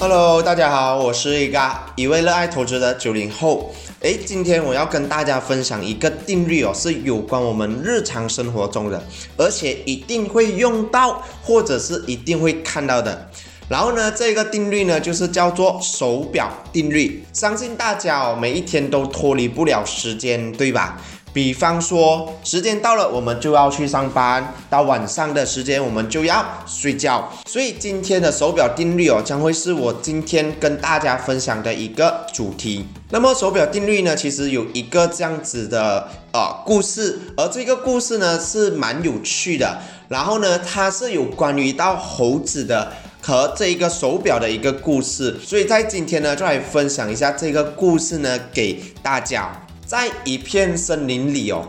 Hello，大家好，我是一个一位热爱投资的九零后。诶，今天我要跟大家分享一个定律哦，是有关我们日常生活中的，而且一定会用到，或者是一定会看到的。然后呢，这个定律呢，就是叫做手表定律。相信大家哦，每一天都脱离不了时间，对吧？比方说，时间到了，我们就要去上班；到晚上的时间，我们就要睡觉。所以今天的手表定律哦，将会是我今天跟大家分享的一个主题。那么手表定律呢，其实有一个这样子的呃故事，而这个故事呢是蛮有趣的。然后呢，它是有关于到猴子的。和这一个手表的一个故事，所以在今天呢，就来分享一下这个故事呢，给大家。在一片森林里哦，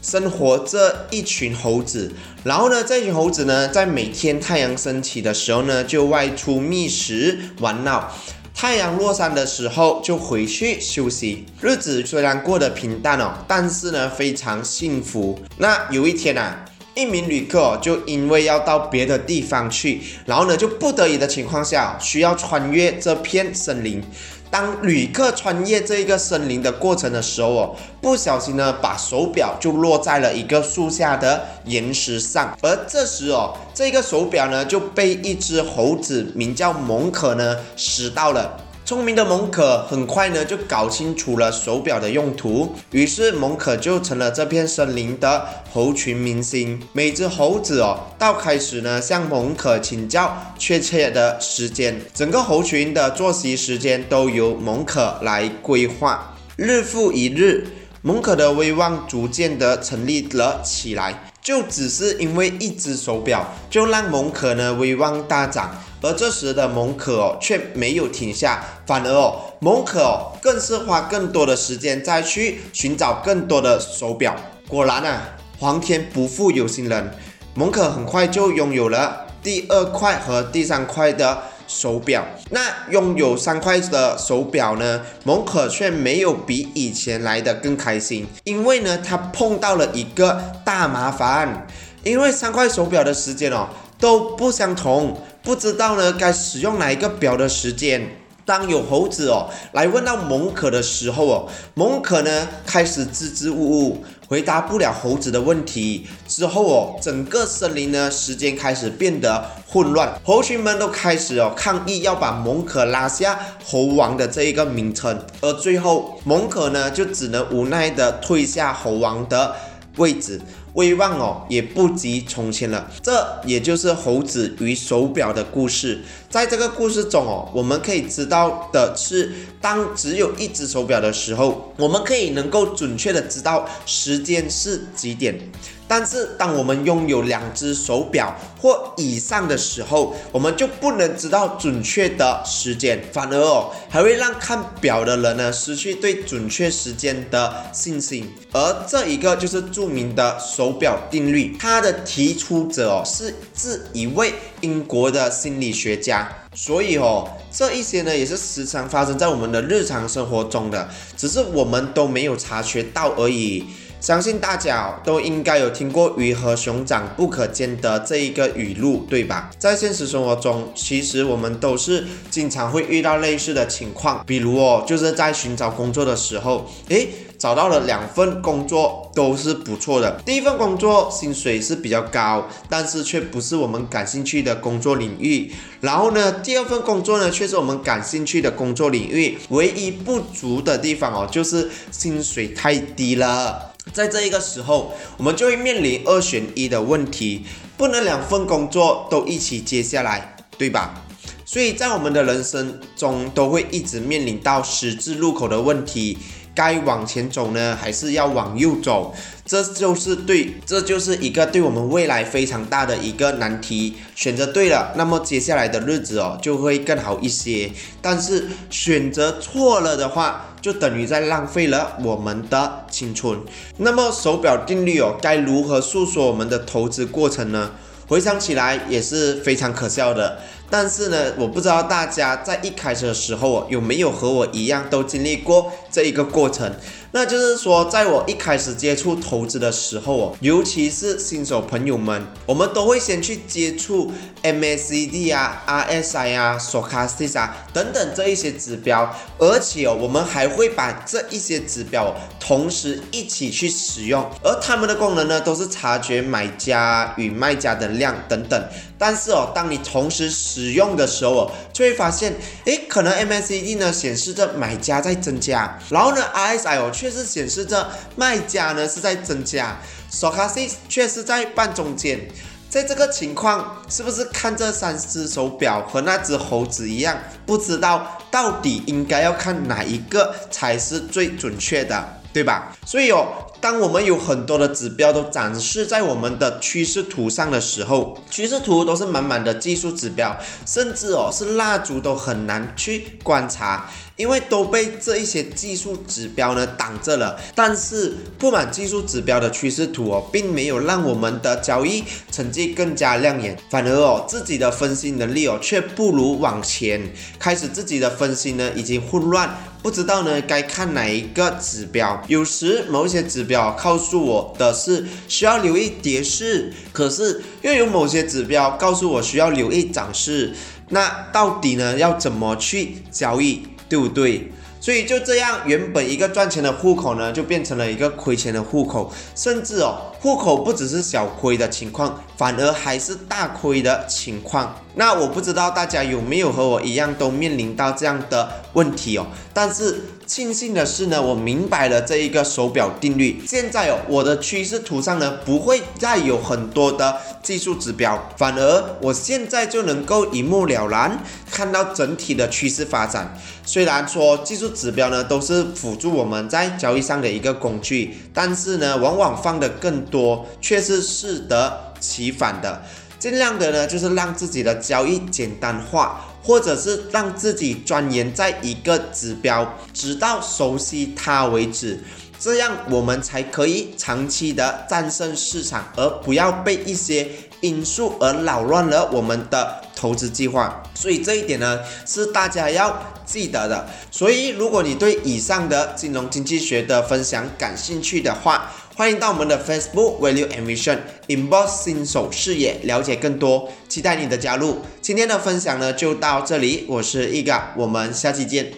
生活着一群猴子。然后呢，这群猴子呢，在每天太阳升起的时候呢，就外出觅食玩闹；太阳落山的时候，就回去休息。日子虽然过得平淡哦，但是呢，非常幸福。那有一天啊。一名旅客就因为要到别的地方去，然后呢，就不得已的情况下需要穿越这片森林。当旅客穿越这一个森林的过程的时候哦，不小心呢，把手表就落在了一个树下的岩石上。而这时哦，这个手表呢就被一只猴子名叫蒙可呢拾到了。聪明的蒙可很快呢就搞清楚了手表的用途，于是蒙可就成了这片森林的猴群明星。每只猴子哦，到开始呢向蒙可请教确切的时间，整个猴群的作息时间都由蒙可来规划。日复一日，蒙可的威望逐渐的成立了起来。就只是因为一只手表，就让蒙可呢威望大涨。而这时的蒙可哦却没有停下，反而哦蒙可更是花更多的时间再去寻找更多的手表。果然啊，皇天不负有心人，蒙可很快就拥有了第二块和第三块的手表。那拥有三块的手表呢，蒙可却没有比以前来的更开心，因为呢他碰到了一个大麻烦，因为三块手表的时间哦都不相同。不知道呢，该使用哪一个表的时间？当有猴子哦来问到蒙可的时候哦，蒙可呢开始支支吾吾，回答不了猴子的问题。之后哦，整个森林呢时间开始变得混乱，猴群们都开始哦抗议要把蒙可拉下猴王的这一个名称，而最后蒙可呢就只能无奈的退下猴王的位置。威望哦也不及从前了，这也就是猴子与手表的故事。在这个故事中哦，我们可以知道的是，当只有一只手表的时候，我们可以能够准确的知道时间是几点。但是当我们拥有两只手表或以上的时候，我们就不能知道准确的时间，反而哦还会让看表的人呢失去对准确时间的信心。而这一个就是著名的手手表定律，它的提出者哦是自一位英国的心理学家。所以哦，这一些呢也是时常发生在我们的日常生活中的，只是我们都没有察觉到而已。相信大家都应该有听过“鱼和熊掌不可兼得”这一个语录，对吧？在现实生活中，其实我们都是经常会遇到类似的情况，比如哦，就是在寻找工作的时候，诶。找到了两份工作都是不错的。第一份工作薪水是比较高，但是却不是我们感兴趣的工作领域。然后呢，第二份工作呢却是我们感兴趣的工作领域。唯一不足的地方哦，就是薪水太低了。在这一个时候，我们就会面临二选一的问题，不能两份工作都一起接下来，对吧？所以在我们的人生中，都会一直面临到十字路口的问题。该往前走呢，还是要往右走？这就是对，这就是一个对我们未来非常大的一个难题。选择对了，那么接下来的日子哦就会更好一些。但是选择错了的话，就等于在浪费了我们的青春。那么手表定律哦，该如何诉说我们的投资过程呢？回想起来也是非常可笑的。但是呢，我不知道大家在一开始的时候有没有和我一样都经历过这一个过程。那就是说，在我一开始接触投资的时候哦，尤其是新手朋友们，我们都会先去接触 MACD 啊、RSI 啊、Stochastic 啊等等这一些指标，而且哦，我们还会把这一些指标同时一起去使用，而它们的功能呢，都是察觉买家与卖家的量等等。但是哦，当你同时使用的时候哦，就会发现，诶，可能 MACD 呢显示着买家在增加，然后呢 RSI 哦却是显示着卖家呢是在增加，Stochastic 却是在半中间。在这个情况，是不是看这三只手表和那只猴子一样，不知道到底应该要看哪一个才是最准确的，对吧？所以哦。当我们有很多的指标都展示在我们的趋势图上的时候，趋势图都是满满的技术指标，甚至哦是蜡烛都很难去观察，因为都被这一些技术指标呢挡着了。但是布满技术指标的趋势图哦，并没有让我们的交易成绩更加亮眼，反而哦自己的分析能力哦却不如往前，开始自己的分析呢已经混乱。不知道呢，该看哪一个指标？有时某一些指表告诉我的是需要留意跌势，可是又有某些指标告诉我需要留意涨势。那到底呢，要怎么去交易，对不对？所以就这样，原本一个赚钱的户口呢，就变成了一个亏钱的户口，甚至哦，户口不只是小亏的情况，反而还是大亏的情况。那我不知道大家有没有和我一样都面临到这样的问题哦，但是。庆幸的是呢，我明白了这一个手表定律。现在哦，我的趋势图上呢，不会再有很多的技术指标，反而我现在就能够一目了然看到整体的趋势发展。虽然说技术指标呢都是辅助我们在交易上的一个工具，但是呢，往往放的更多却是适得其反的。尽量的呢，就是让自己的交易简单化。或者是让自己钻研在一个指标，直到熟悉它为止，这样我们才可以长期的战胜市场，而不要被一些因素而扰乱了我们的投资计划。所以这一点呢，是大家要记得的。所以如果你对以上的金融经济学的分享感兴趣的话，欢迎到我们的 Facebook Value and Vision Inbox 新手视野了解更多，期待你的加入。今天的分享呢就到这里，我是 Ega，我们下期见。